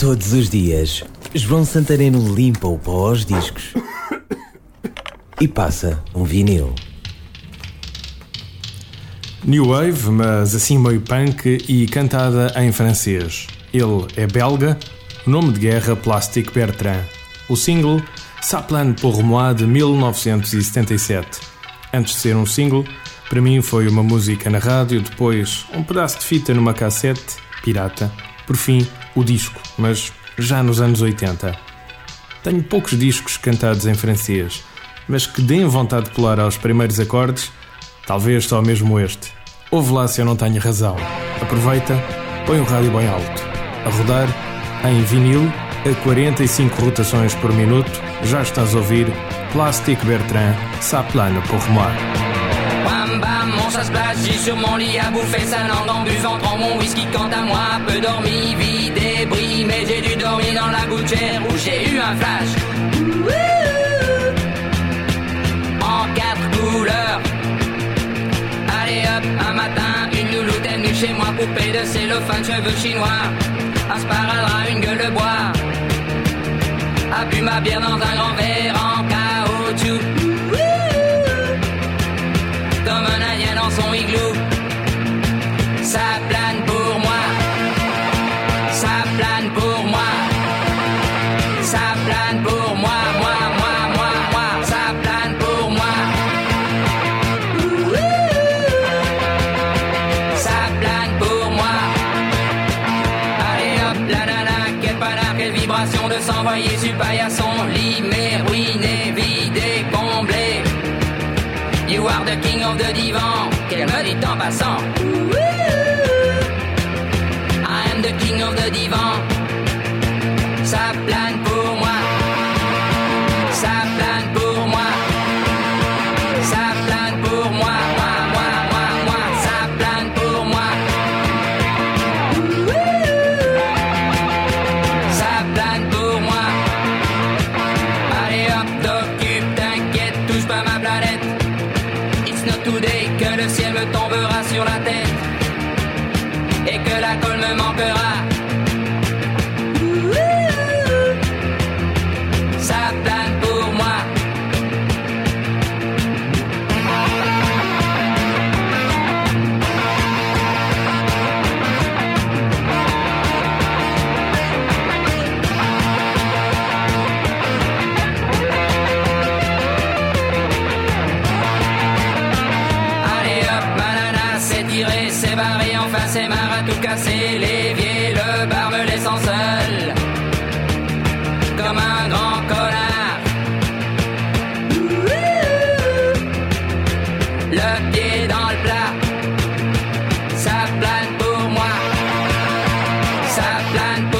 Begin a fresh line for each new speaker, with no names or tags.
Todos os dias, João Santareno limpa o pó aos discos e passa um vinil.
New Wave, mas assim meio punk e cantada em francês. Ele é belga, nome de guerra Plastic Bertrand. O single Saplan pour moi de 1977. Antes de ser um single, para mim foi uma música na rádio, depois um pedaço de fita numa cassete, pirata, por fim o disco, mas já nos anos 80. Tenho poucos discos cantados em francês, mas que deem vontade de pular aos primeiros acordes, talvez só mesmo este. Ouve lá se eu não tenho razão. Aproveita, põe o rádio bem alto. A rodar, em vinil, a 45 rotações por minuto, já estás a ouvir Plastic Bertrand, Ça plane pour moi.
Plagie sur mon lit à bouffer sa langue en buvant prends mon whisky quant à moi peu dormi, où j'ai eu un flash. En quatre couleurs. Allez hop, un matin une louloute est chez moi poupée de cellophane, cheveux chinois. Un sparadrap, une gueule de bois. A bu ma bière dans un grand verre en caoutchouc. Comme un indien dans son igloo. Ça plane pour moi, ça plane pour de s'envoyer sur paillasson, limé, ruiné, vidé, comblé. You are the king of the divan, qu'elle me dit en passant. I am the king of the divan. Ça plane Today que le ciel me tombera sur la tête et que la colle me manquera. C'est barré, enfin c'est marre à tout casser. L'évier, le bar me laissant seul. Comme un grand connard. Le pied dans le plat. Ça plane pour moi. Ça plane pour